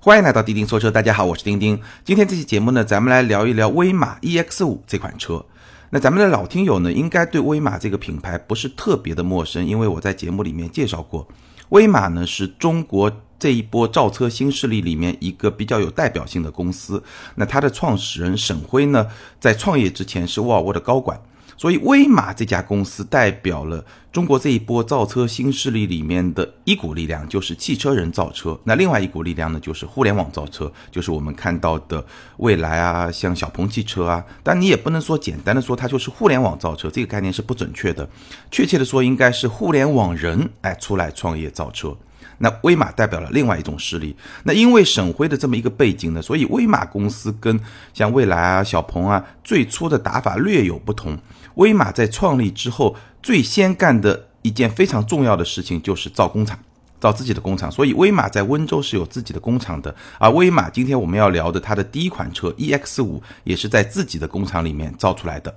欢迎来到钉钉说车，大家好，我是钉钉。今天这期节目呢，咱们来聊一聊威马 EX 五这款车。那咱们的老听友呢，应该对威马这个品牌不是特别的陌生，因为我在节目里面介绍过，威马呢是中国这一波造车新势力里面一个比较有代表性的公司。那它的创始人沈辉呢，在创业之前是沃尔沃的高管。所以，威马这家公司代表了中国这一波造车新势力里面的一股力量，就是汽车人造车。那另外一股力量呢，就是互联网造车，就是我们看到的蔚来啊，像小鹏汽车啊。但你也不能说简单的说它就是互联网造车，这个概念是不准确的。确切的说，应该是互联网人哎出来创业造车。那威马代表了另外一种势力。那因为沈辉的这么一个背景呢，所以威马公司跟像蔚来啊、小鹏啊最初的打法略有不同。威马在创立之后，最先干的一件非常重要的事情就是造工厂，造自己的工厂。所以威马在温州是有自己的工厂的。而威马今天我们要聊的它的第一款车 EX 五，也是在自己的工厂里面造出来的。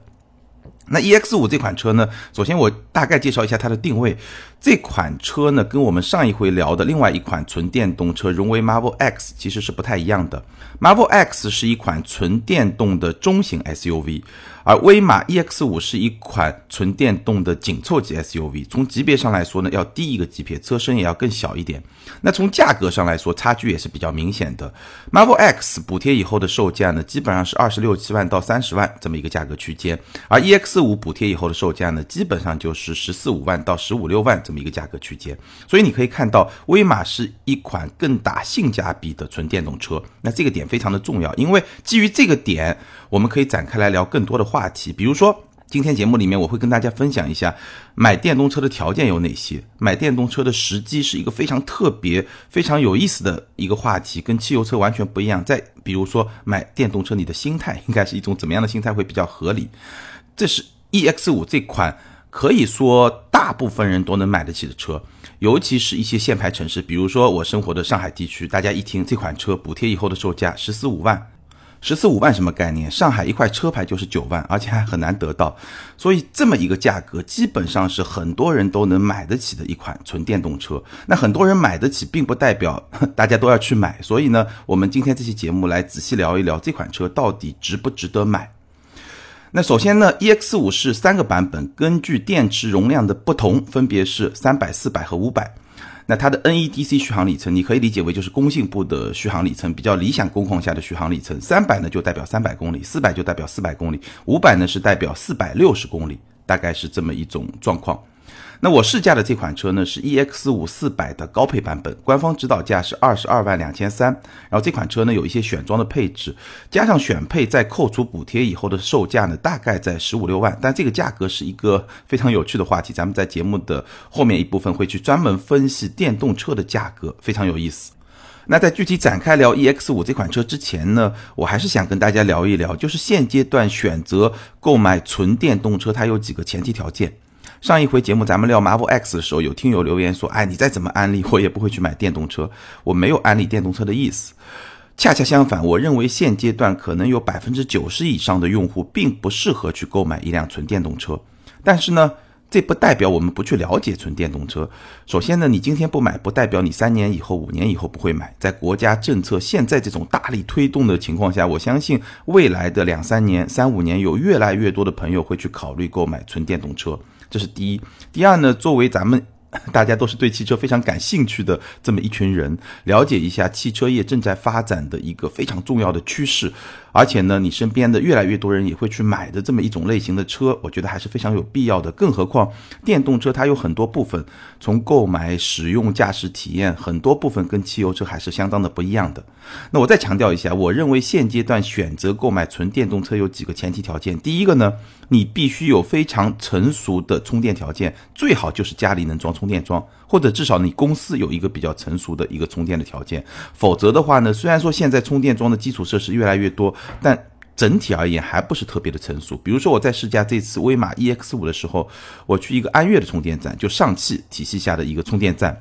那 EX 五这款车呢？首先我大概介绍一下它的定位。这款车呢，跟我们上一回聊的另外一款纯电动车荣威 Marvel X 其实是不太一样的。Marvel X 是一款纯电动的中型 SUV，而威马 EX 五是一款纯电动的紧凑级 SUV。从级别上来说呢，要低一个级别，车身也要更小一点。那从价格上来说，差距也是比较明显的。Marvel X 补贴以后的售价呢，基本上是二十六七万到三十万这么一个价格区间，而 EX 五补贴以后的售价呢，基本上就是十四五万到十五六万。这么一个价格区间，所以你可以看到，威马是一款更打性价比的纯电动车。那这个点非常的重要，因为基于这个点，我们可以展开来聊更多的话题。比如说，今天节目里面我会跟大家分享一下买电动车的条件有哪些，买电动车的时机是一个非常特别、非常有意思的一个话题，跟汽油车完全不一样。再比如说，买电动车你的心态应该是一种怎么样的心态会比较合理？这是 EX 五这款。可以说，大部分人都能买得起的车，尤其是一些限牌城市，比如说我生活的上海地区。大家一听这款车补贴以后的售价十四五万，十四五万什么概念？上海一块车牌就是九万，而且还很难得到。所以这么一个价格，基本上是很多人都能买得起的一款纯电动车。那很多人买得起，并不代表 大家都要去买。所以呢，我们今天这期节目来仔细聊一聊这款车到底值不值得买。那首先呢，EX 五是三个版本，根据电池容量的不同，分别是三百、四百和五百。那它的 NEDC 续航里程，你可以理解为就是工信部的续航里程，比较理想工况下的续航里程。三百呢就代表三百公里，四百就代表四百公里，五百呢是代表四百六十公里，大概是这么一种状况。那我试驾的这款车呢是 EX 五四百的高配版本，官方指导价是二十二万两千三。然后这款车呢有一些选装的配置，加上选配再扣除补贴以后的售价呢大概在十五六万。但这个价格是一个非常有趣的话题，咱们在节目的后面一部分会去专门分析电动车的价格，非常有意思。那在具体展开聊 EX 五这款车之前呢，我还是想跟大家聊一聊，就是现阶段选择购买纯电动车，它有几个前提条件。上一回节目咱们聊 Marvel X 的时候，有听友留言说：“哎，你再怎么安利，我也不会去买电动车。”我没有安利电动车的意思，恰恰相反，我认为现阶段可能有百分之九十以上的用户并不适合去购买一辆纯电动车。但是呢，这不代表我们不去了解纯电动车。首先呢，你今天不买，不代表你三年以后、五年以后不会买。在国家政策现在这种大力推动的情况下，我相信未来的两三年、三五年，有越来越多的朋友会去考虑购买纯电动车。这是第一，第二呢？作为咱们大家都是对汽车非常感兴趣的这么一群人，了解一下汽车业正在发展的一个非常重要的趋势。而且呢，你身边的越来越多人也会去买的这么一种类型的车，我觉得还是非常有必要的。更何况电动车它有很多部分，从购买、使用、驾驶体验很多部分跟汽油车还是相当的不一样的。那我再强调一下，我认为现阶段选择购买纯电动车有几个前提条件。第一个呢，你必须有非常成熟的充电条件，最好就是家里能装充电桩，或者至少你公司有一个比较成熟的一个充电的条件。否则的话呢，虽然说现在充电桩的基础设施越来越多，但整体而言还不是特别的成熟。比如说我在试驾这次威马 EX 五的时候，我去一个安悦的充电站，就上汽体系下的一个充电站，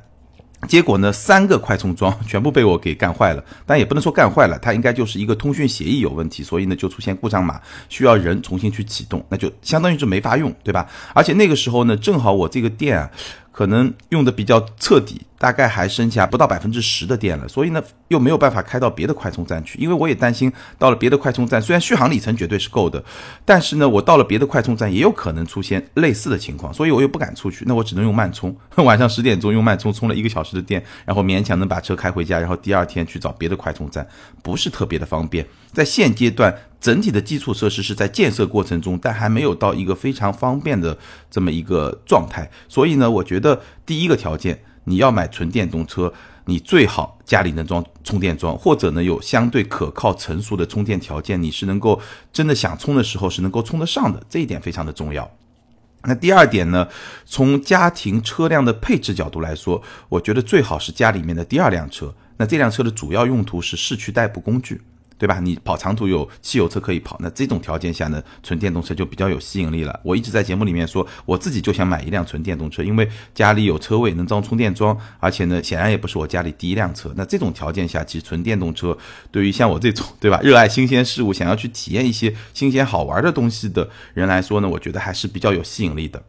结果呢三个快充桩全部被我给干坏了。但也不能说干坏了，它应该就是一个通讯协议有问题，所以呢就出现故障码，需要人重新去启动，那就相当于是没法用，对吧？而且那个时候呢，正好我这个店啊。可能用的比较彻底，大概还剩下不到百分之十的电了，所以呢又没有办法开到别的快充站去，因为我也担心到了别的快充站，虽然续航里程绝对是够的，但是呢我到了别的快充站也有可能出现类似的情况，所以我又不敢出去，那我只能用慢充，晚上十点钟用慢充充了一个小时的电，然后勉强能把车开回家，然后第二天去找别的快充站，不是特别的方便，在现阶段。整体的基础设施是在建设过程中，但还没有到一个非常方便的这么一个状态。所以呢，我觉得第一个条件，你要买纯电动车，你最好家里能装充电桩，或者呢有相对可靠成熟的充电条件，你是能够真的想充的时候是能够充得上的，这一点非常的重要。那第二点呢，从家庭车辆的配置角度来说，我觉得最好是家里面的第二辆车。那这辆车的主要用途是市区代步工具。对吧？你跑长途有汽油车可以跑，那这种条件下呢，纯电动车就比较有吸引力了。我一直在节目里面说，我自己就想买一辆纯电动车，因为家里有车位能装充电桩，而且呢，显然也不是我家里第一辆车。那这种条件下，其实纯电动车对于像我这种，对吧，热爱新鲜事物，想要去体验一些新鲜好玩的东西的人来说呢，我觉得还是比较有吸引力的。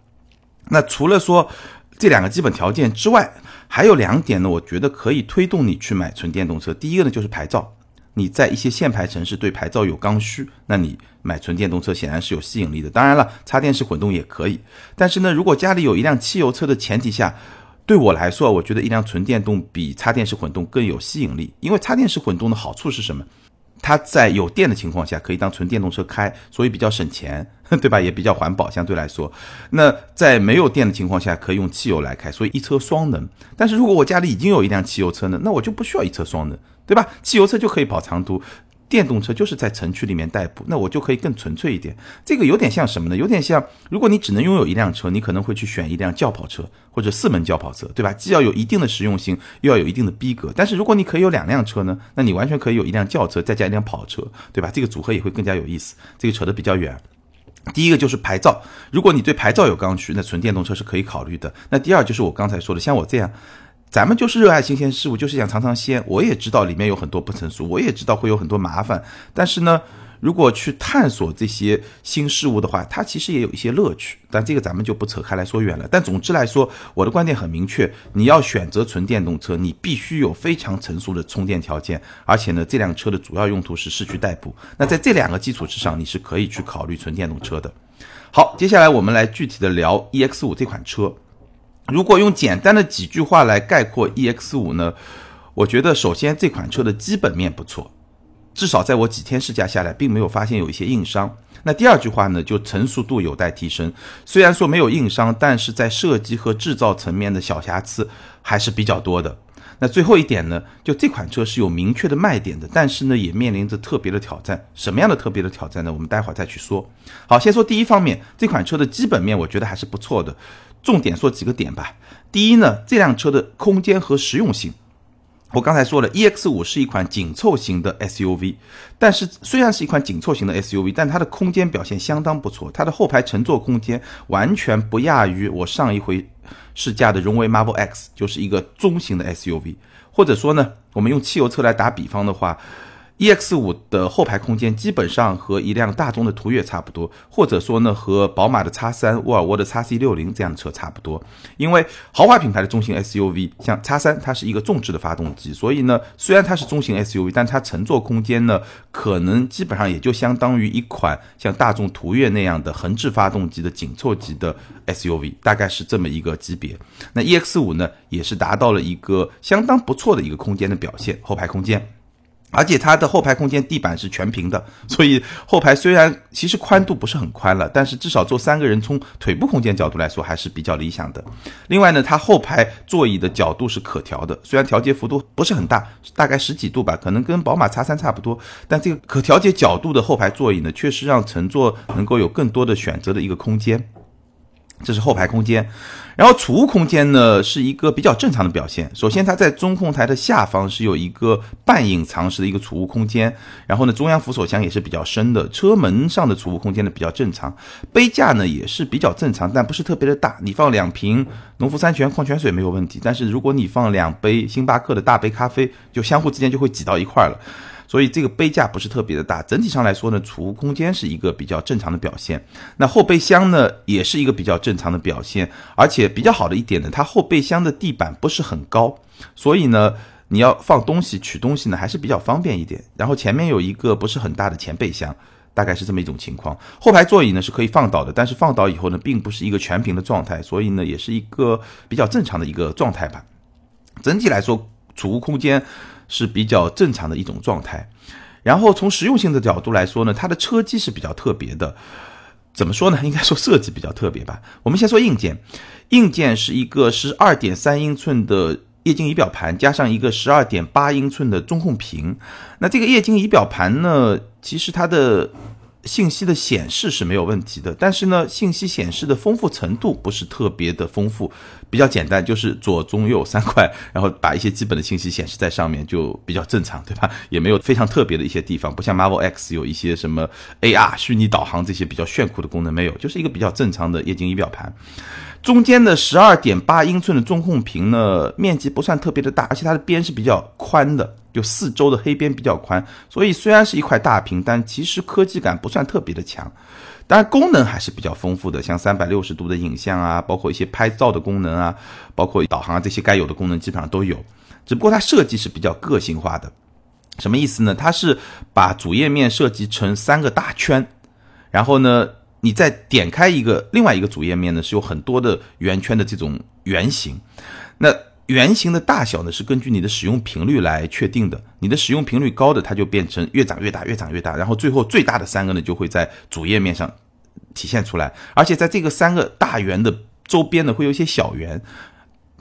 那除了说这两个基本条件之外，还有两点呢，我觉得可以推动你去买纯电动车。第一个呢，就是牌照。你在一些限牌城市对牌照有刚需，那你买纯电动车显然是有吸引力的。当然了，插电式混动也可以。但是呢，如果家里有一辆汽油车的前提下，对我来说，我觉得一辆纯电动比插电式混动更有吸引力。因为插电式混动的好处是什么？它在有电的情况下可以当纯电动车开，所以比较省钱，对吧？也比较环保，相对来说。那在没有电的情况下可以用汽油来开，所以一车双能。但是如果我家里已经有一辆汽油车呢，那我就不需要一车双能。对吧？汽油车就可以跑长途，电动车就是在城区里面代步，那我就可以更纯粹一点。这个有点像什么呢？有点像，如果你只能拥有一辆车，你可能会去选一辆轿跑车或者四门轿跑车，对吧？既要有一定的实用性，又要有一定的逼格。但是如果你可以有两辆车呢？那你完全可以有一辆轿车再加一辆跑车，对吧？这个组合也会更加有意思。这个扯得比较远。第一个就是牌照，如果你对牌照有刚需，那纯电动车是可以考虑的。那第二就是我刚才说的，像我这样。咱们就是热爱新鲜事物，就是想尝尝鲜。我也知道里面有很多不成熟，我也知道会有很多麻烦。但是呢，如果去探索这些新事物的话，它其实也有一些乐趣。但这个咱们就不扯开来说远了。但总之来说，我的观点很明确：你要选择纯电动车，你必须有非常成熟的充电条件，而且呢，这辆车的主要用途是市区代步。那在这两个基础之上，你是可以去考虑纯电动车的。好，接下来我们来具体的聊 EX 五这款车。如果用简单的几句话来概括 EX 五呢？我觉得首先这款车的基本面不错，至少在我几天试驾下来，并没有发现有一些硬伤。那第二句话呢，就成熟度有待提升。虽然说没有硬伤，但是在设计和制造层面的小瑕疵还是比较多的。那最后一点呢，就这款车是有明确的卖点的，但是呢，也面临着特别的挑战。什么样的特别的挑战呢？我们待会儿再去说。好，先说第一方面，这款车的基本面我觉得还是不错的。重点说几个点吧。第一呢，这辆车的空间和实用性。我刚才说了，EX 五是一款紧凑型的 SUV，但是虽然是一款紧凑型的 SUV，但它的空间表现相当不错。它的后排乘坐空间完全不亚于我上一回试驾的荣威 Marvel X，就是一个中型的 SUV。或者说呢，我们用汽油车来打比方的话。EX 五的后排空间基本上和一辆大众的途岳差不多，或者说呢和宝马的叉三、沃尔沃的叉 C 六零这样的车差不多。因为豪华品牌的中型 SUV 像叉三，它是一个重置的发动机，所以呢虽然它是中型 SUV，但它乘坐空间呢可能基本上也就相当于一款像大众途岳那样的横置发动机的紧凑级的 SUV，大概是这么一个级别。那 EX 五呢也是达到了一个相当不错的一个空间的表现，后排空间。而且它的后排空间地板是全平的，所以后排虽然其实宽度不是很宽了，但是至少坐三个人从腿部空间角度来说还是比较理想的。另外呢，它后排座椅的角度是可调的，虽然调节幅度不是很大，大概十几度吧，可能跟宝马叉三差不多，但这个可调节角度的后排座椅呢，确实让乘坐能够有更多的选择的一个空间。这是后排空间，然后储物空间呢是一个比较正常的表现。首先，它在中控台的下方是有一个半隐藏式的一个储物空间，然后呢，中央扶手箱也是比较深的。车门上的储物空间呢比较正常，杯架呢也是比较正常，但不是特别的大。你放两瓶农夫山泉矿泉水没有问题，但是如果你放两杯星巴克的大杯咖啡，就相互之间就会挤到一块了。所以这个杯架不是特别的大。整体上来说呢，储物空间是一个比较正常的表现。那后备箱呢，也是一个比较正常的表现，而且比较好的一点呢，它后备箱的地板不是很高，所以呢，你要放东西、取东西呢，还是比较方便一点。然后前面有一个不是很大的前备箱。大概是这么一种情况，后排座椅呢是可以放倒的，但是放倒以后呢，并不是一个全屏的状态，所以呢，也是一个比较正常的一个状态吧。整体来说，储物空间是比较正常的一种状态。然后从实用性的角度来说呢，它的车机是比较特别的。怎么说呢？应该说设计比较特别吧。我们先说硬件，硬件是一个十二点三英寸的。液晶仪表盘加上一个十二点八英寸的中控屏，那这个液晶仪表盘呢，其实它的信息的显示是没有问题的，但是呢，信息显示的丰富程度不是特别的丰富，比较简单，就是左中右三块，然后把一些基本的信息显示在上面就比较正常，对吧？也没有非常特别的一些地方，不像 Marvel X 有一些什么 AR 虚拟导航这些比较炫酷的功能没有，就是一个比较正常的液晶仪表盘。中间的十二点八英寸的中控屏呢，面积不算特别的大，而且它的边是比较宽的，就四周的黑边比较宽，所以虽然是一块大屏，但其实科技感不算特别的强。当然功能还是比较丰富的，像三百六十度的影像啊，包括一些拍照的功能啊，包括导航啊这些该有的功能基本上都有。只不过它设计是比较个性化的，什么意思呢？它是把主页面设计成三个大圈，然后呢。你再点开一个另外一个主页面呢，是有很多的圆圈的这种圆形。那圆形的大小呢，是根据你的使用频率来确定的。你的使用频率高的，它就变成越长越大，越长越大。然后最后最大的三个呢，就会在主页面上体现出来。而且在这个三个大圆的周边呢，会有一些小圆。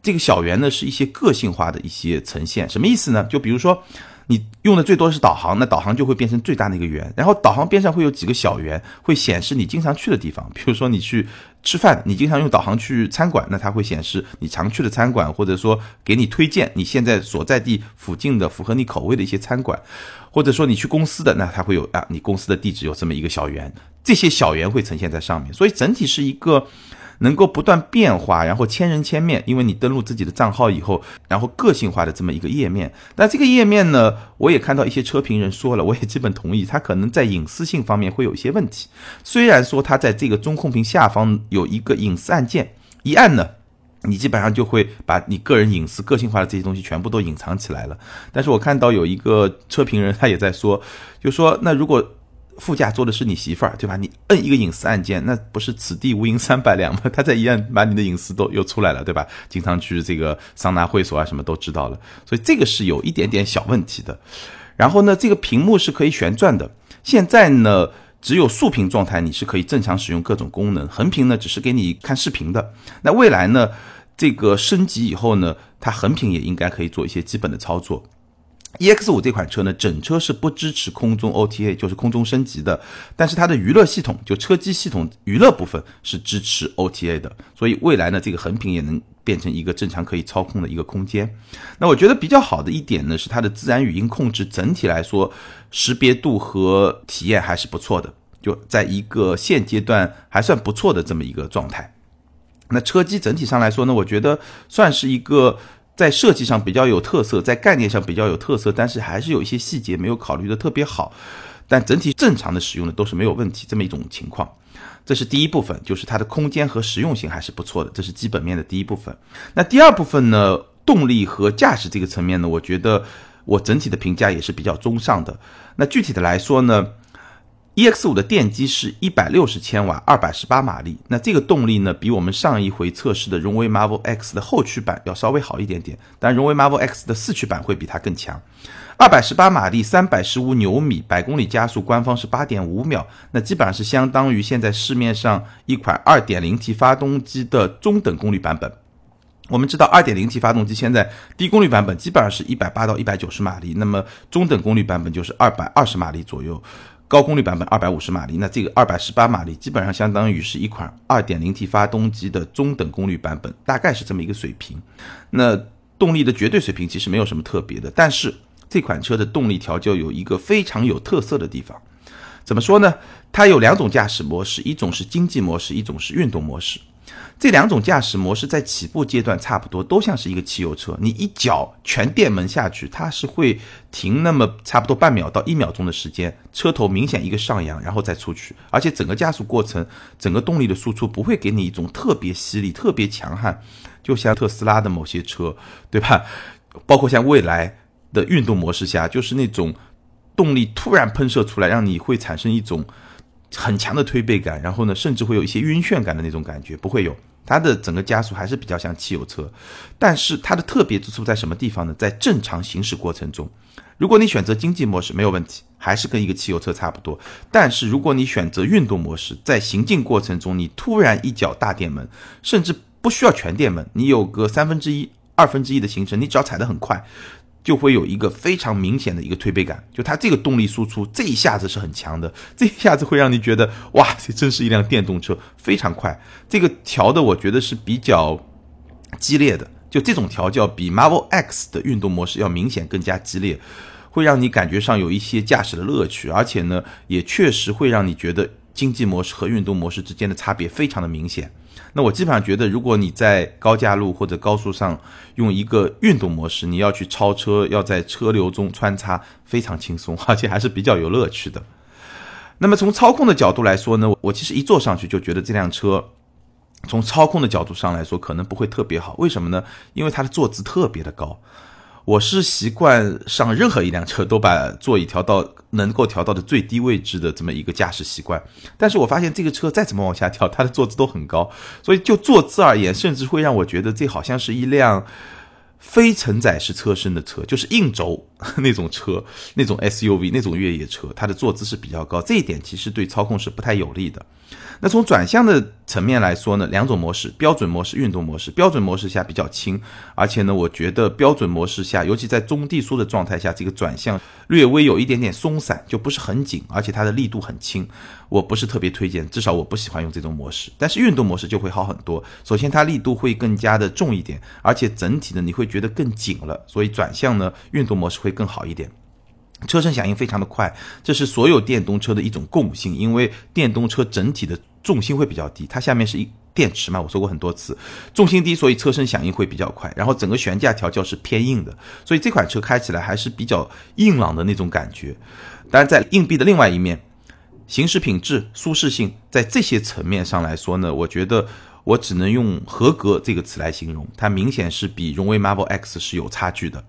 这个小圆呢，是一些个性化的一些呈现。什么意思呢？就比如说。你用的最多是导航，那导航就会变成最大的一个圆，然后导航边上会有几个小圆，会显示你经常去的地方。比如说你去吃饭，你经常用导航去餐馆，那它会显示你常去的餐馆，或者说给你推荐你现在所在地附近的符合你口味的一些餐馆，或者说你去公司的，那它会有啊，你公司的地址有这么一个小圆，这些小圆会呈现在上面，所以整体是一个。能够不断变化，然后千人千面，因为你登录自己的账号以后，然后个性化的这么一个页面。那这个页面呢，我也看到一些车评人说了，我也基本同意，它可能在隐私性方面会有一些问题。虽然说它在这个中控屏下方有一个隐私按键，一按呢，你基本上就会把你个人隐私、个性化的这些东西全部都隐藏起来了。但是我看到有一个车评人他也在说，就说那如果。副驾坐的是你媳妇儿，对吧？你摁一个隐私按键，那不是此地无银三百两吗？他再一按，把你的隐私都又出来了，对吧？经常去这个桑拿会所啊，什么都知道了，所以这个是有一点点小问题的。然后呢，这个屏幕是可以旋转的。现在呢，只有竖屏状态，你是可以正常使用各种功能；横屏呢，只是给你看视频的。那未来呢，这个升级以后呢，它横屏也应该可以做一些基本的操作。EX 五这款车呢，整车是不支持空中 OTA，就是空中升级的。但是它的娱乐系统，就车机系统娱乐部分是支持 OTA 的。所以未来呢，这个横屏也能变成一个正常可以操控的一个空间。那我觉得比较好的一点呢，是它的自然语音控制，整体来说识别度和体验还是不错的，就在一个现阶段还算不错的这么一个状态。那车机整体上来说呢，我觉得算是一个。在设计上比较有特色，在概念上比较有特色，但是还是有一些细节没有考虑的特别好，但整体正常的使用的都是没有问题这么一种情况。这是第一部分，就是它的空间和实用性还是不错的，这是基本面的第一部分。那第二部分呢，动力和驾驶这个层面呢，我觉得我整体的评价也是比较中上的。那具体的来说呢？EX 五的电机是一百六十千瓦，二百十八马力。那这个动力呢，比我们上一回测试的荣威 Marvel X 的后驱版要稍微好一点点。但荣威 Marvel X 的四驱版会比它更强。二百十八马力，三百十五牛米，百公里加速官方是八点五秒。那基本上是相当于现在市面上一款二点零 T 发动机的中等功率版本。我们知道二点零 T 发动机现在低功率版本基本上是一百八到一百九十马力，那么中等功率版本就是二百二十马力左右。高功率版本二百五十马力，那这个二百十八马力基本上相当于是一款二点零 T 发动机的中等功率版本，大概是这么一个水平。那动力的绝对水平其实没有什么特别的，但是这款车的动力调教有一个非常有特色的地方，怎么说呢？它有两种驾驶模式，一种是经济模式，一种是运动模式。这两种驾驶模式在起步阶段差不多，都像是一个汽油车。你一脚全电门下去，它是会停那么差不多半秒到一秒钟的时间，车头明显一个上扬，然后再出去，而且整个加速过程，整个动力的输出不会给你一种特别犀利、特别强悍，就像特斯拉的某些车，对吧？包括像未来的运动模式下，就是那种动力突然喷射出来，让你会产生一种很强的推背感，然后呢，甚至会有一些晕眩感的那种感觉，不会有。它的整个加速还是比较像汽油车，但是它的特别之处在什么地方呢？在正常行驶过程中，如果你选择经济模式没有问题，还是跟一个汽油车差不多。但是如果你选择运动模式，在行进过程中，你突然一脚大电门，甚至不需要全电门，你有个三分之一、二分之一的行程，你只要踩得很快。就会有一个非常明显的一个推背感，就它这个动力输出这一下子是很强的，这一下子会让你觉得哇，这真是一辆电动车，非常快。这个调的我觉得是比较激烈的，就这种调教比 Marvel X 的运动模式要明显更加激烈，会让你感觉上有一些驾驶的乐趣，而且呢，也确实会让你觉得经济模式和运动模式之间的差别非常的明显。那我基本上觉得，如果你在高架路或者高速上用一个运动模式，你要去超车，要在车流中穿插，非常轻松，而且还是比较有乐趣的。那么从操控的角度来说呢，我其实一坐上去就觉得这辆车从操控的角度上来说可能不会特别好。为什么呢？因为它的坐姿特别的高。我是习惯上任何一辆车都把座椅调到能够调到的最低位置的这么一个驾驶习惯，但是我发现这个车再怎么往下调，它的坐姿都很高，所以就坐姿而言，甚至会让我觉得这好像是一辆非承载式车身的车，就是硬轴 那种车，那种 SUV 那种越野车，它的坐姿是比较高，这一点其实对操控是不太有利的。那从转向的层面来说呢，两种模式，标准模式、运动模式。标准模式下比较轻，而且呢，我觉得标准模式下，尤其在中低速的状态下，这个转向略微有一点点松散，就不是很紧，而且它的力度很轻，我不是特别推荐，至少我不喜欢用这种模式。但是运动模式就会好很多，首先它力度会更加的重一点，而且整体呢你会觉得更紧了，所以转向呢运动模式会更好一点。车身响应非常的快，这是所有电动车的一种共性，因为电动车整体的重心会比较低，它下面是一电池嘛，我说过很多次，重心低，所以车身响应会比较快，然后整个悬架调教是偏硬的，所以这款车开起来还是比较硬朗的那种感觉。当然，在硬币的另外一面，行驶品质、舒适性，在这些层面上来说呢，我觉得我只能用合格这个词来形容，它明显是比荣威 Marvel X 是有差距的。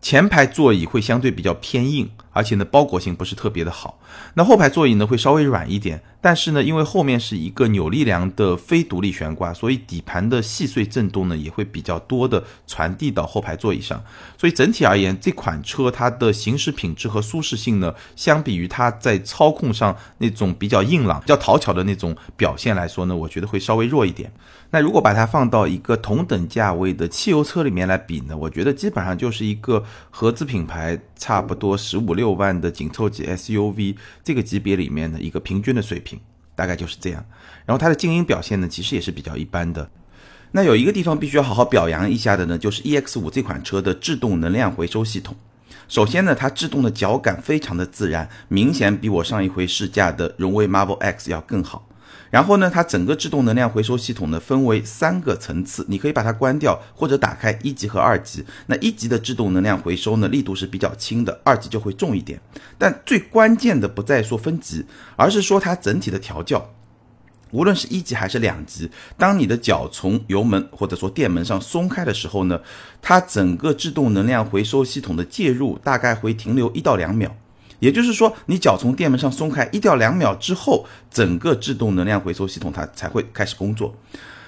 前排座椅会相对比较偏硬，而且呢包裹性不是特别的好。那后排座椅呢会稍微软一点，但是呢因为后面是一个扭力梁的非独立悬挂，所以底盘的细碎震动呢也会比较多的传递到后排座椅上。所以整体而言，这款车它的行驶品质和舒适性呢，相比于它在操控上那种比较硬朗、比较讨巧的那种表现来说呢，我觉得会稍微弱一点。那如果把它放到一个同等价位的汽油车里面来比呢，我觉得基本上就是一个合资品牌差不多十五六万的紧凑级 SUV 这个级别里面的一个平均的水平，大概就是这样。然后它的静音表现呢，其实也是比较一般的。那有一个地方必须要好好表扬一下的呢，就是 EX 五这款车的制动能量回收系统。首先呢，它制动的脚感非常的自然，明显比我上一回试驾的荣威 Marvel X 要更好。然后呢，它整个制动能量回收系统呢分为三个层次，你可以把它关掉或者打开一级和二级。那一级的制动能量回收呢力度是比较轻的，二级就会重一点。但最关键的不在说分级，而是说它整体的调教，无论是一级还是两级，当你的脚从油门或者说电门上松开的时候呢，它整个制动能量回收系统的介入大概会停留一到两秒。也就是说，你脚从电门上松开一到两秒之后，整个制动能量回收系统它才会开始工作。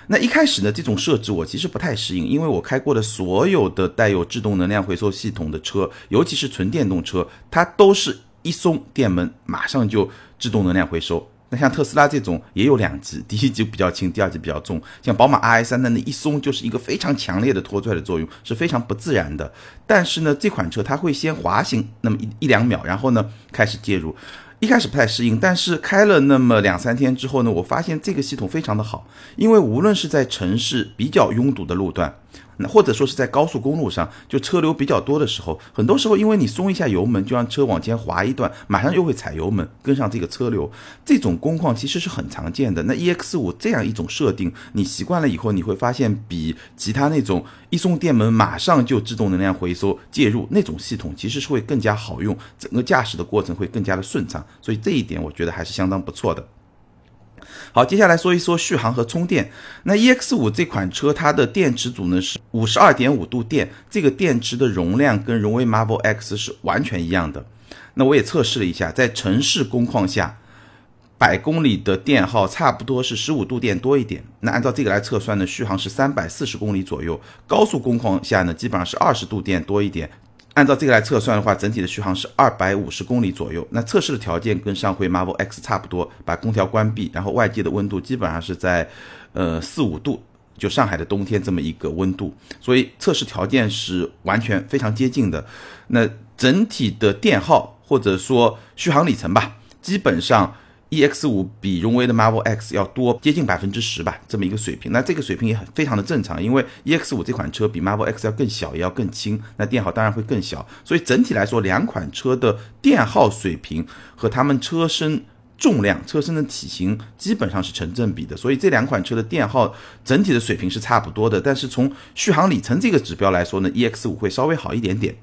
那一开始呢，这种设置我其实不太适应，因为我开过的所有的带有制动能量回收系统的车，尤其是纯电动车，它都是一松电门马上就制动能量回收。那像特斯拉这种也有两级，第一级比较轻，第二级比较重。像宝马 i 三的那一松就是一个非常强烈的拖拽的作用，是非常不自然的。但是呢，这款车它会先滑行那么一一两秒，然后呢开始介入。一开始不太适应，但是开了那么两三天之后呢，我发现这个系统非常的好，因为无论是在城市比较拥堵的路段，那或者说是在高速公路上，就车流比较多的时候，很多时候因为你松一下油门，就让车往前滑一段，马上又会踩油门跟上这个车流，这种工况其实是很常见的。那 EX 五这样一种设定，你习惯了以后，你会发现比其他那种一松电门马上就自动能量回收介入那种系统，其实是会更加好用，整个驾驶的过程会更加的顺畅。所以这一点我觉得还是相当不错的。好，接下来说一说续航和充电。那 EX 五这款车，它的电池组呢是五十二点五度电，这个电池的容量跟荣威 Marvel X 是完全一样的。那我也测试了一下，在城市工况下，百公里的电耗差不多是十五度电多一点。那按照这个来测算呢，续航是三百四十公里左右。高速工况下呢，基本上是二十度电多一点。按照这个来测算的话，整体的续航是二百五十公里左右。那测试的条件跟上回 Marvel X 差不多，把空调关闭，然后外界的温度基本上是在，呃四五度，就上海的冬天这么一个温度，所以测试条件是完全非常接近的。那整体的电耗或者说续航里程吧，基本上。EX 五比荣威的 Marvel X 要多接近百分之十吧，这么一个水平。那这个水平也很非常的正常，因为 EX 五这款车比 Marvel X 要更小，也要更轻，那电耗当然会更小。所以整体来说，两款车的电耗水平和它们车身重量、车身的体型基本上是成正比的。所以这两款车的电耗整体的水平是差不多的。但是从续航里程这个指标来说呢，EX 五会稍微好一点点。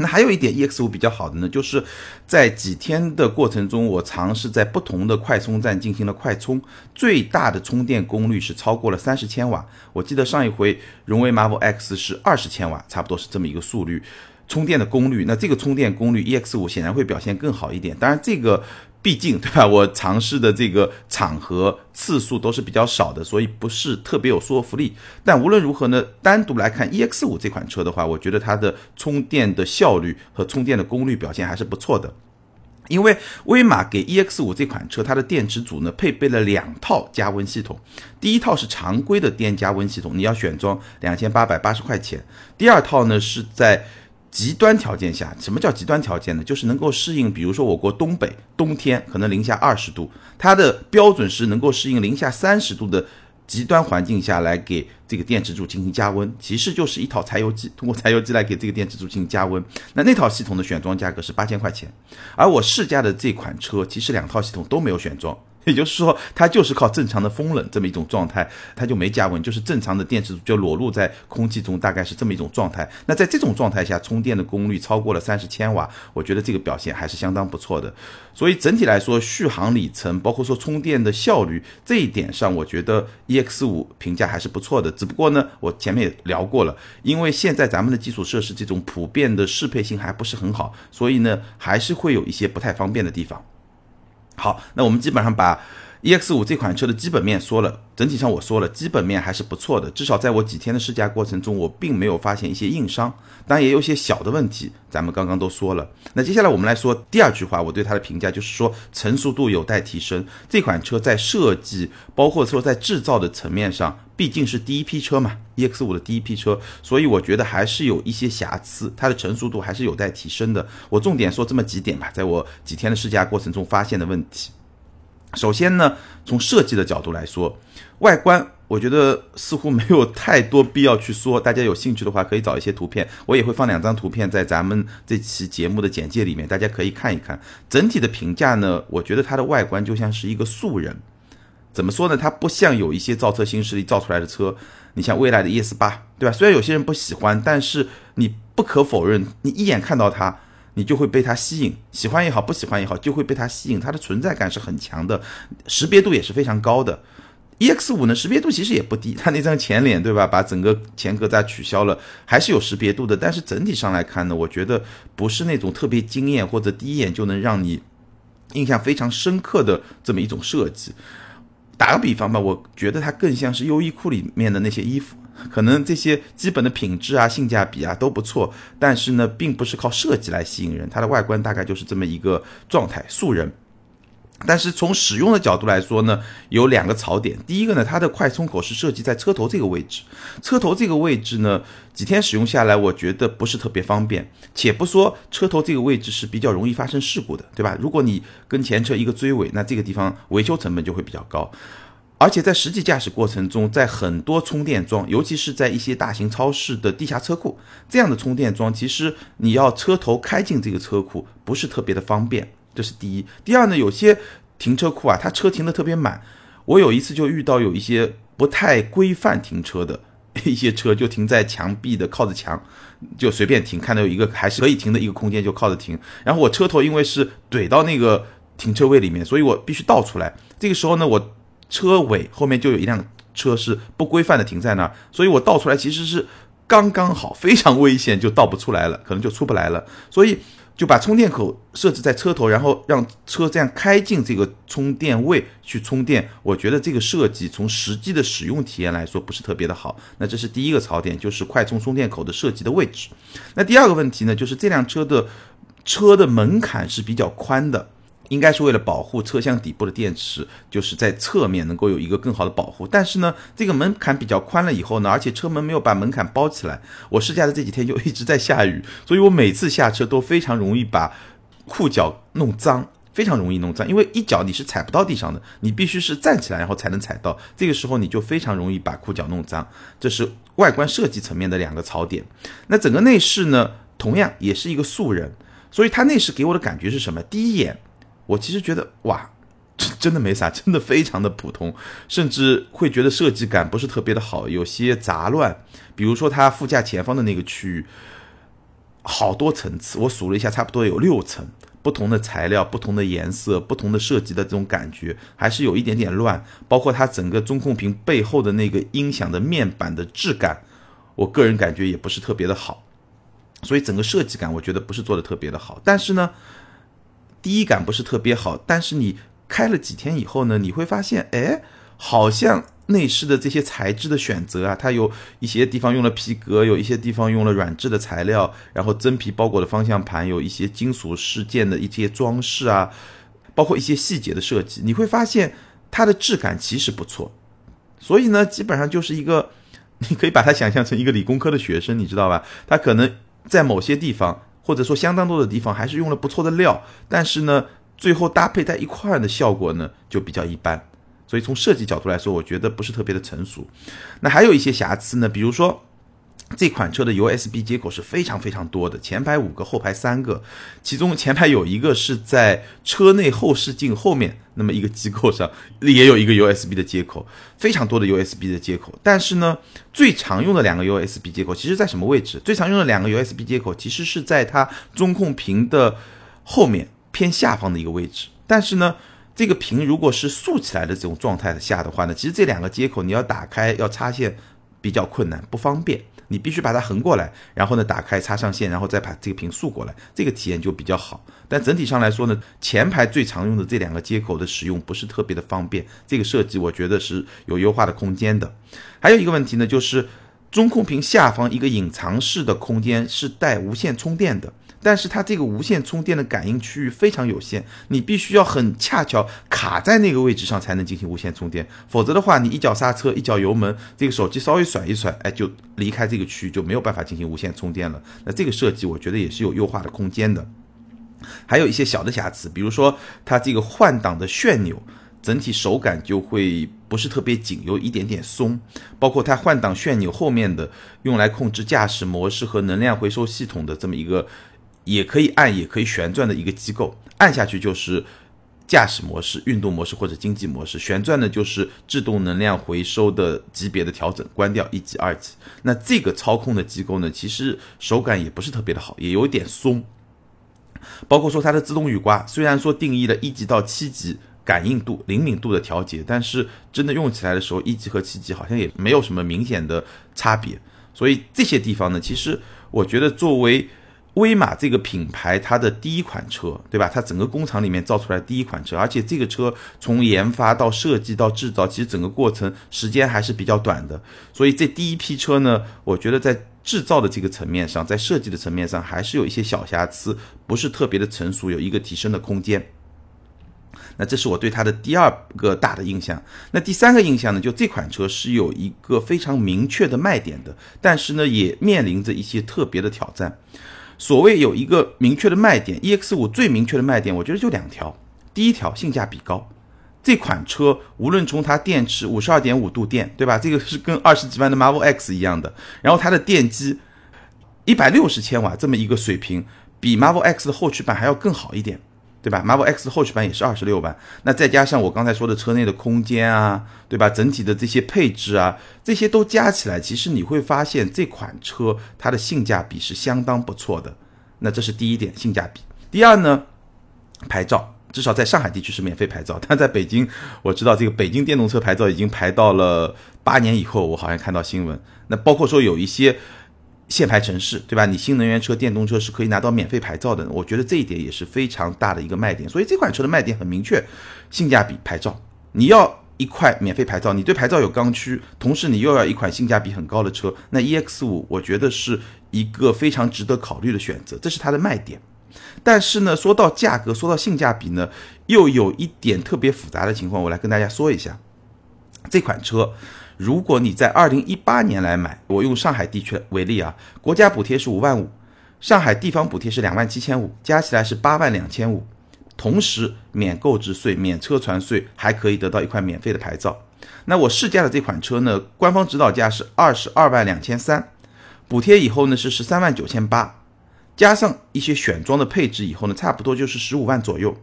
那还有一点，EX 五比较好的呢，就是在几天的过程中，我尝试在不同的快充站进行了快充，最大的充电功率是超过了三十千瓦。我记得上一回荣威 Marvel X 是二十千瓦，差不多是这么一个速率，充电的功率。那这个充电功率，EX 五显然会表现更好一点。当然这个。毕竟，对吧？我尝试的这个场合次数都是比较少的，所以不是特别有说服力。但无论如何呢，单独来看 EX 五这款车的话，我觉得它的充电的效率和充电的功率表现还是不错的。因为威马给 EX 五这款车，它的电池组呢配备了两套加温系统，第一套是常规的电加温系统，你要选装两千八百八十块钱。第二套呢是在。极端条件下，什么叫极端条件呢？就是能够适应，比如说我国东北冬天可能零下二十度，它的标准是能够适应零下三十度的极端环境下来给这个电池柱进行加温，其实就是一套柴油机，通过柴油机来给这个电池柱进行加温。那那套系统的选装价格是八千块钱，而我试驾的这款车其实两套系统都没有选装。也就是说，它就是靠正常的风冷这么一种状态，它就没加温，就是正常的电池就裸露在空气中，大概是这么一种状态。那在这种状态下，充电的功率超过了三十千瓦，我觉得这个表现还是相当不错的。所以整体来说，续航里程，包括说充电的效率这一点上，我觉得 EX 五评价还是不错的。只不过呢，我前面也聊过了，因为现在咱们的基础设施这种普遍的适配性还不是很好，所以呢，还是会有一些不太方便的地方。好，那我们基本上把 EX 五这款车的基本面说了，整体上我说了，基本面还是不错的，至少在我几天的试驾过程中，我并没有发现一些硬伤，当然也有些小的问题，咱们刚刚都说了。那接下来我们来说第二句话，我对它的评价就是说成熟度有待提升。这款车在设计，包括说在制造的层面上，毕竟是第一批车嘛，EX 五的第一批车，所以我觉得还是有一些瑕疵，它的成熟度还是有待提升的。我重点说这么几点吧，在我几天的试驾过程中发现的问题。首先呢，从设计的角度来说，外观我觉得似乎没有太多必要去说。大家有兴趣的话，可以找一些图片，我也会放两张图片在咱们这期节目的简介里面，大家可以看一看。整体的评价呢，我觉得它的外观就像是一个素人。怎么说呢？它不像有一些造车新势力造出来的车，你像未来的 ES 八，对吧？虽然有些人不喜欢，但是你不可否认，你一眼看到它。你就会被它吸引，喜欢也好，不喜欢也好，就会被它吸引。它的存在感是很强的，识别度也是非常高的。EX 五呢，识别度其实也不低，它那张前脸对吧，把整个前格栅取消了，还是有识别度的。但是整体上来看呢，我觉得不是那种特别惊艳或者第一眼就能让你印象非常深刻的这么一种设计。打个比方吧，我觉得它更像是优衣库里面的那些衣服，可能这些基本的品质啊、性价比啊都不错，但是呢，并不是靠设计来吸引人，它的外观大概就是这么一个状态，素人。但是从使用的角度来说呢，有两个槽点。第一个呢，它的快充口是设计在车头这个位置，车头这个位置呢，几天使用下来，我觉得不是特别方便。且不说车头这个位置是比较容易发生事故的，对吧？如果你跟前车一个追尾，那这个地方维修成本就会比较高。而且在实际驾驶过程中，在很多充电桩，尤其是在一些大型超市的地下车库，这样的充电桩，其实你要车头开进这个车库不是特别的方便，这是第一。第二呢，有些停车库啊，它车停的特别满，我有一次就遇到有一些不太规范停车的 一些车，就停在墙壁的靠着墙，就随便停，看到有一个还是可以停的一个空间就靠着停，然后我车头因为是怼到那个停车位里面，所以我必须倒出来，这个时候呢，我。车尾后面就有一辆车是不规范的停在那儿，所以我倒出来其实是刚刚好，非常危险，就倒不出来了，可能就出不来了。所以就把充电口设置在车头，然后让车这样开进这个充电位去充电。我觉得这个设计从实际的使用体验来说不是特别的好。那这是第一个槽点，就是快充充电口的设计的位置。那第二个问题呢，就是这辆车的车的门槛是比较宽的。应该是为了保护车厢底部的电池，就是在侧面能够有一个更好的保护。但是呢，这个门槛比较宽了以后呢，而且车门没有把门槛包起来。我试驾的这几天就一直在下雨，所以我每次下车都非常容易把裤脚弄脏，非常容易弄脏。因为一脚你是踩不到地上的，你必须是站起来然后才能踩到。这个时候你就非常容易把裤脚弄脏。这是外观设计层面的两个槽点。那整个内饰呢，同样也是一个素人，所以它内饰给我的感觉是什么？第一眼。我其实觉得哇，真的没啥，真的非常的普通，甚至会觉得设计感不是特别的好，有些杂乱。比如说它副驾前方的那个区域，好多层次，我数了一下，差不多有六层，不同的材料、不同的颜色、不同的设计的这种感觉，还是有一点点乱。包括它整个中控屏背后的那个音响的面板的质感，我个人感觉也不是特别的好。所以整个设计感，我觉得不是做的特别的好。但是呢。第一感不是特别好，但是你开了几天以后呢，你会发现，哎，好像内饰的这些材质的选择啊，它有一些地方用了皮革，有一些地方用了软质的材料，然后真皮包裹的方向盘，有一些金属饰件的一些装饰啊，包括一些细节的设计，你会发现它的质感其实不错。所以呢，基本上就是一个，你可以把它想象成一个理工科的学生，你知道吧？他可能在某些地方。或者说相当多的地方还是用了不错的料，但是呢，最后搭配在一块儿的效果呢就比较一般。所以从设计角度来说，我觉得不是特别的成熟。那还有一些瑕疵呢，比如说。这款车的 USB 接口是非常非常多的，前排五个，后排三个，其中前排有一个是在车内后视镜后面那么一个机构上也有一个 USB 的接口，非常多的 USB 的接口。但是呢，最常用的两个 USB 接口其实在什么位置？最常用的两个 USB 接口其实是在它中控屏的后面偏下方的一个位置。但是呢，这个屏如果是竖起来的这种状态下的话呢，其实这两个接口你要打开要插线比较困难，不方便。你必须把它横过来，然后呢打开插上线，然后再把这个屏竖过来，这个体验就比较好。但整体上来说呢，前排最常用的这两个接口的使用不是特别的方便，这个设计我觉得是有优化的空间的。还有一个问题呢，就是中控屏下方一个隐藏式的空间是带无线充电的。但是它这个无线充电的感应区域非常有限，你必须要很恰巧卡在那个位置上才能进行无线充电，否则的话，你一脚刹车，一脚油门，这个手机稍微甩一甩，哎，就离开这个区域，就没有办法进行无线充电了。那这个设计我觉得也是有优化的空间的。还有一些小的瑕疵，比如说它这个换挡的旋钮，整体手感就会不是特别紧，有一点点松。包括它换挡旋钮后面的用来控制驾驶模式和能量回收系统的这么一个。也可以按，也可以旋转的一个机构，按下去就是驾驶模式、运动模式或者经济模式，旋转呢就是制动能量回收的级别的调整，关掉一级、二级。那这个操控的机构呢，其实手感也不是特别的好，也有点松。包括说它的自动雨刮，虽然说定义了一级到七级感应度、灵敏度的调节，但是真的用起来的时候，一级和七级好像也没有什么明显的差别。所以这些地方呢，其实我觉得作为威马这个品牌，它的第一款车，对吧？它整个工厂里面造出来第一款车，而且这个车从研发到设计到制造，其实整个过程时间还是比较短的。所以这第一批车呢，我觉得在制造的这个层面上，在设计的层面上，还是有一些小瑕疵，不是特别的成熟，有一个提升的空间。那这是我对它的第二个大的印象。那第三个印象呢，就这款车是有一个非常明确的卖点的，但是呢，也面临着一些特别的挑战。所谓有一个明确的卖点，EX 五最明确的卖点，我觉得就两条。第一条性价比高，这款车无论从它电池五十二点五度电，对吧？这个是跟二十几万的 Marvel X 一样的。然后它的电机一百六十千瓦这么一个水平，比 Marvel X 的后驱版还要更好一点，对吧？Marvel X 后驱版也是二十六万。那再加上我刚才说的车内的空间啊，对吧？整体的这些配置啊，这些都加起来，其实你会发现这款车它的性价比是相当不错的。那这是第一点，性价比。第二呢，牌照至少在上海地区是免费牌照，但在北京，我知道这个北京电动车牌照已经排到了八年以后，我好像看到新闻。那包括说有一些限牌城市，对吧？你新能源车、电动车是可以拿到免费牌照的。我觉得这一点也是非常大的一个卖点。所以这款车的卖点很明确，性价比、牌照。你要一块免费牌照，你对牌照有刚需，同时你又要一款性价比很高的车，那 EX 五我觉得是一个非常值得考虑的选择，这是它的卖点。但是呢，说到价格，说到性价比呢，又有一点特别复杂的情况，我来跟大家说一下。这款车，如果你在二零一八年来买，我用上海地区为例啊，国家补贴是五万五，上海地方补贴是两万七千五，加起来是八万两千五，同时免购置税、免车船税，还可以得到一块免费的牌照。那我试驾的这款车呢，官方指导价是二十二万两千三，补贴以后呢是十三万九千八。加上一些选装的配置以后呢，差不多就是十五万左右。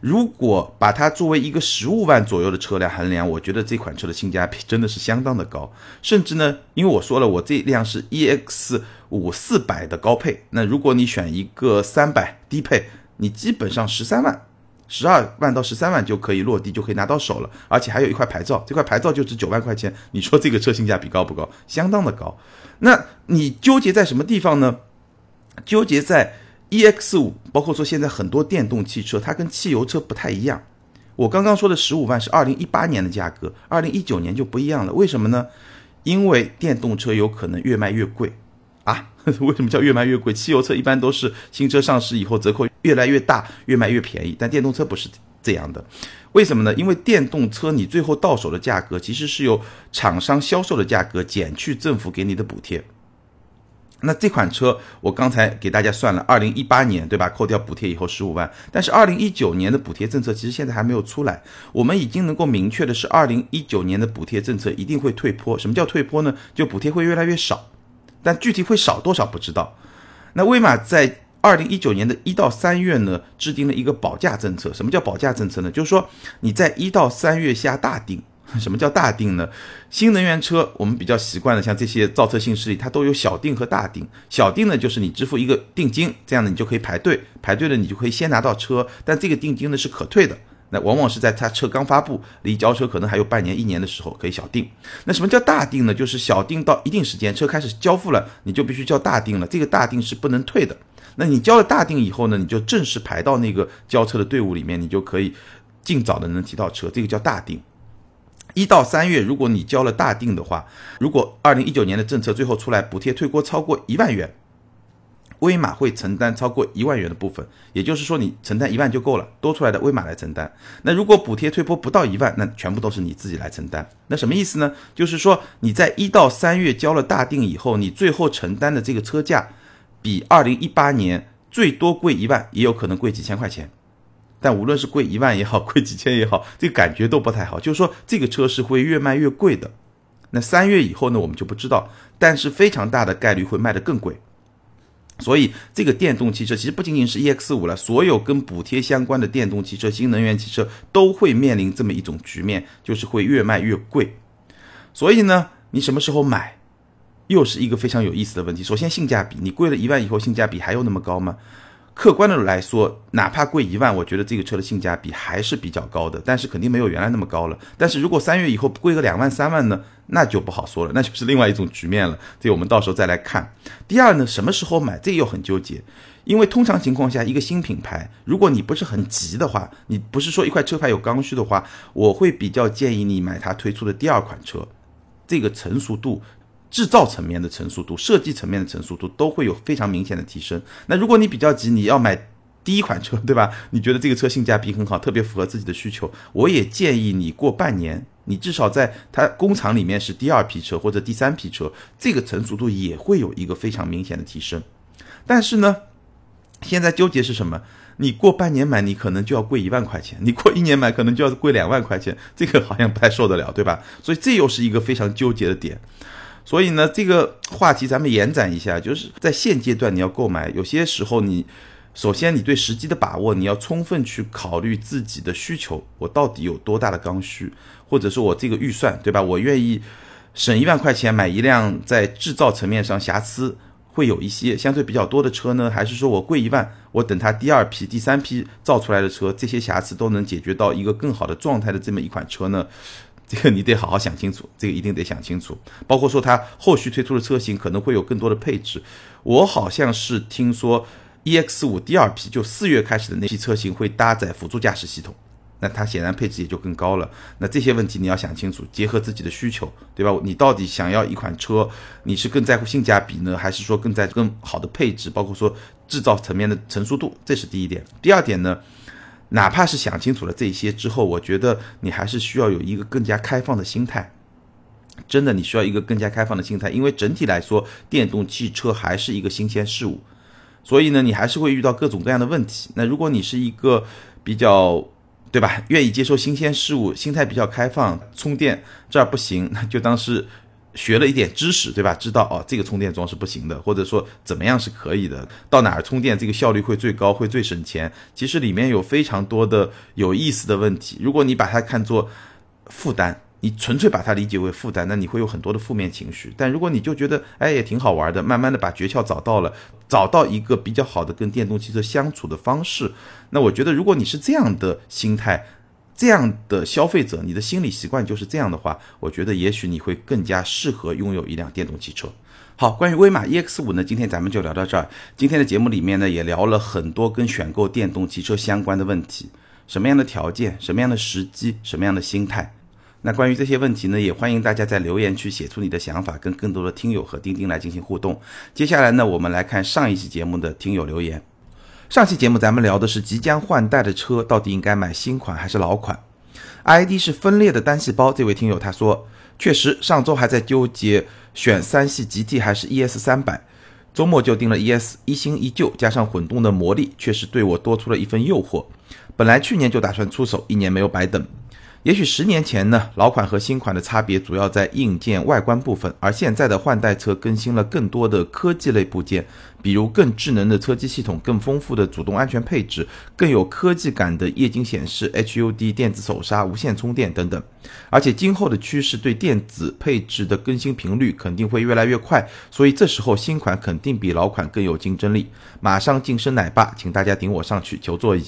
如果把它作为一个十五万左右的车辆衡量，我觉得这款车的性价比真的是相当的高。甚至呢，因为我说了，我这辆是 EX 五四百的高配，那如果你选一个三百低配，你基本上十三万、十二万到十三万就可以落地，就可以拿到手了，而且还有一块牌照，这块牌照就值九万块钱。你说这个车性价比高不高？相当的高。那你纠结在什么地方呢？纠结在 EX 五，包括说现在很多电动汽车，它跟汽油车不太一样。我刚刚说的十五万是二零一八年的价格，二零一九年就不一样了。为什么呢？因为电动车有可能越卖越贵啊！为什么叫越卖越贵？汽油车一般都是新车上市以后折扣越来越大，越卖越便宜，但电动车不是这样的。为什么呢？因为电动车你最后到手的价格其实是由厂商销售的价格减去政府给你的补贴。那这款车我刚才给大家算了，二零一八年对吧？扣掉补贴以后十五万，但是二零一九年的补贴政策其实现在还没有出来。我们已经能够明确的是，二零一九年的补贴政策一定会退坡。什么叫退坡呢？就补贴会越来越少，但具体会少多少不知道。那威马在二零一九年的一到三月呢，制定了一个保价政策。什么叫保价政策呢？就是说你在一到三月下大定。什么叫大定呢？新能源车我们比较习惯的，像这些造车新势力，它都有小定和大定。小定呢，就是你支付一个定金，这样呢你就可以排队，排队了你就可以先拿到车。但这个定金呢是可退的，那往往是在它车刚发布，离交车可能还有半年、一年的时候可以小定。那什么叫大定呢？就是小定到一定时间，车开始交付了，你就必须交大定了。这个大定是不能退的。那你交了大定以后呢，你就正式排到那个交车的队伍里面，你就可以尽早的能提到车。这个叫大定。一到三月，如果你交了大定的话，如果二零一九年的政策最后出来，补贴退坡超过一万元，威马会承担超过一万元的部分，也就是说你承担一万就够了，多出来的威马来承担。那如果补贴退坡不到一万，那全部都是你自己来承担。那什么意思呢？就是说你在一到三月交了大定以后，你最后承担的这个车价，比二零一八年最多贵一万，也有可能贵几千块钱。但无论是贵一万也好，贵几千也好，这个感觉都不太好。就是说，这个车是会越卖越贵的。那三月以后呢，我们就不知道，但是非常大的概率会卖得更贵。所以，这个电动汽车其实不仅仅是 EX 五了，所有跟补贴相关的电动汽车、新能源汽车都会面临这么一种局面，就是会越卖越贵。所以呢，你什么时候买，又是一个非常有意思的问题。首先，性价比，你贵了一万以后，性价比还有那么高吗？客观的来说，哪怕贵一万，我觉得这个车的性价比还是比较高的，但是肯定没有原来那么高了。但是如果三月以后贵个两万三万呢，那就不好说了，那就是另外一种局面了。这我们到时候再来看。第二呢，什么时候买，这又很纠结，因为通常情况下，一个新品牌，如果你不是很急的话，你不是说一块车牌有刚需的话，我会比较建议你买它推出的第二款车，这个成熟度。制造层面的成熟度、设计层面的成熟度都会有非常明显的提升。那如果你比较急，你要买第一款车，对吧？你觉得这个车性价比很好，特别符合自己的需求，我也建议你过半年，你至少在它工厂里面是第二批车或者第三批车，这个成熟度也会有一个非常明显的提升。但是呢，现在纠结是什么？你过半年买，你可能就要贵一万块钱；你过一年买，可能就要贵两万块钱。这个好像不太受得了，对吧？所以这又是一个非常纠结的点。所以呢，这个话题咱们延展一下，就是在现阶段你要购买，有些时候你首先你对时机的把握，你要充分去考虑自己的需求，我到底有多大的刚需，或者说我这个预算，对吧？我愿意省一万块钱买一辆在制造层面上瑕疵。会有一些相对比较多的车呢，还是说我贵一万，我等它第二批、第三批造出来的车，这些瑕疵都能解决到一个更好的状态的这么一款车呢？这个你得好好想清楚，这个一定得想清楚。包括说它后续推出的车型可能会有更多的配置，我好像是听说 EX 五第二批就四月开始的那批车型会搭载辅助驾驶系统。那它显然配置也就更高了。那这些问题你要想清楚，结合自己的需求，对吧？你到底想要一款车，你是更在乎性价比呢，还是说更在更好的配置，包括说制造层面的成熟度？这是第一点。第二点呢，哪怕是想清楚了这些之后，我觉得你还是需要有一个更加开放的心态。真的，你需要一个更加开放的心态，因为整体来说，电动汽车还是一个新鲜事物，所以呢，你还是会遇到各种各样的问题。那如果你是一个比较对吧？愿意接受新鲜事物，心态比较开放。充电这儿不行，那就当是学了一点知识，对吧？知道哦，这个充电桩是不行的，或者说怎么样是可以的。到哪儿充电这个效率会最高，会最省钱？其实里面有非常多的有意思的问题。如果你把它看作负担。你纯粹把它理解为负担，那你会有很多的负面情绪。但如果你就觉得，哎，也挺好玩的，慢慢的把诀窍找到了，找到一个比较好的跟电动汽车相处的方式，那我觉得，如果你是这样的心态，这样的消费者，你的心理习惯就是这样的话，我觉得也许你会更加适合拥有一辆电动汽车。好，关于威马 EX 五呢，今天咱们就聊到这儿。今天的节目里面呢，也聊了很多跟选购电动汽车相关的问题，什么样的条件，什么样的时机，什么样的心态。那关于这些问题呢，也欢迎大家在留言区写出你的想法，跟更多的听友和钉钉来进行互动。接下来呢，我们来看上一期节目的听友留言。上期节目咱们聊的是即将换代的车到底应该买新款还是老款？ID 是分裂的单细胞，这位听友他说，确实上周还在纠结选三系 GT 还是 ES 三百，周末就定了 ES，一新一旧加上混动的魔力，确实对我多出了一份诱惑。本来去年就打算出手，一年没有白等。也许十年前呢，老款和新款的差别主要在硬件外观部分，而现在的换代车更新了更多的科技类部件，比如更智能的车机系统、更丰富的主动安全配置、更有科技感的液晶显示、HUD 电子手刹、无线充电等等。而且今后的趋势对电子配置的更新频率肯定会越来越快，所以这时候新款肯定比老款更有竞争力。马上晋升奶爸，请大家顶我上去求座椅。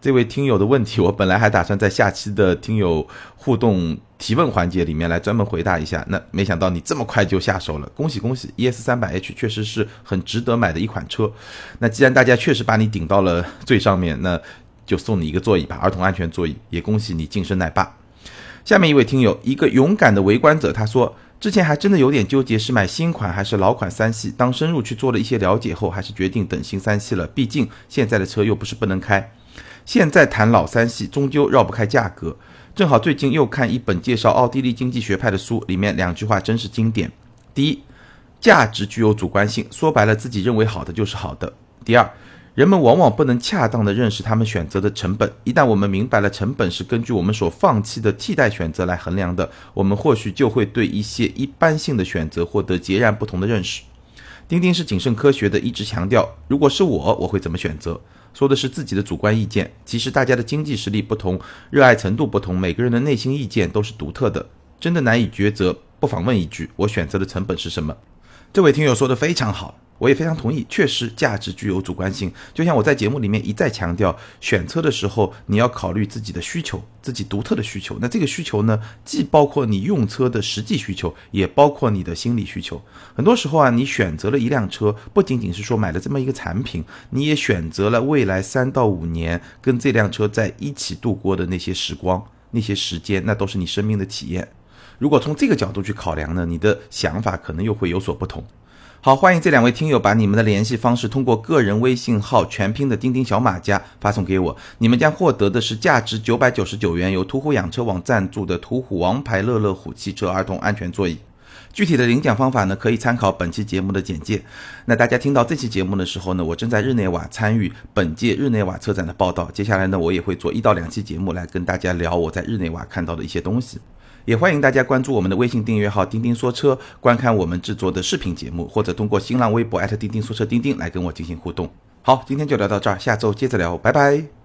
这位听友的问题，我本来还打算在下期的听友互动提问环节里面来专门回答一下，那没想到你这么快就下手了，恭喜恭喜！ES 三百 H 确实是很值得买的一款车。那既然大家确实把你顶到了最上面，那就送你一个座椅吧，儿童安全座椅。也恭喜你晋升奶爸。下面一位听友，一个勇敢的围观者，他说，之前还真的有点纠结是买新款还是老款三系，当深入去做了一些了解后，还是决定等新三系了，毕竟现在的车又不是不能开。现在谈老三系，终究绕不开价格。正好最近又看一本介绍奥地利经济学派的书，里面两句话真是经典：第一，价值具有主观性，说白了，自己认为好的就是好的；第二，人们往往不能恰当的认识他们选择的成本。一旦我们明白了成本是根据我们所放弃的替代选择来衡量的，我们或许就会对一些一般性的选择获得截然不同的认识。钉钉是谨慎科学的，一直强调，如果是我，我会怎么选择？说的是自己的主观意见，其实大家的经济实力不同，热爱程度不同，每个人的内心意见都是独特的，真的难以抉择，不妨问一句：我选择的成本是什么？这位听友说的非常好。我也非常同意，确实价值具有主观性。就像我在节目里面一再强调，选车的时候你要考虑自己的需求，自己独特的需求。那这个需求呢，既包括你用车的实际需求，也包括你的心理需求。很多时候啊，你选择了一辆车，不仅仅是说买了这么一个产品，你也选择了未来三到五年跟这辆车在一起度过的那些时光、那些时间，那都是你生命的体验。如果从这个角度去考量呢，你的想法可能又会有所不同。好，欢迎这两位听友把你们的联系方式通过个人微信号全拼的钉钉小马家发送给我，你们将获得的是价值九百九十九元由途虎养车网赞助的途虎王牌乐乐虎汽车儿童安全座椅。具体的领奖方法呢，可以参考本期节目的简介。那大家听到这期节目的时候呢，我正在日内瓦参与本届日内瓦车展的报道。接下来呢，我也会做一到两期节目来跟大家聊我在日内瓦看到的一些东西。也欢迎大家关注我们的微信订阅号“钉钉说车”，观看我们制作的视频节目，或者通过新浪微博钉钉说车钉钉来跟我进行互动。好，今天就聊到这儿，下周接着聊，拜拜。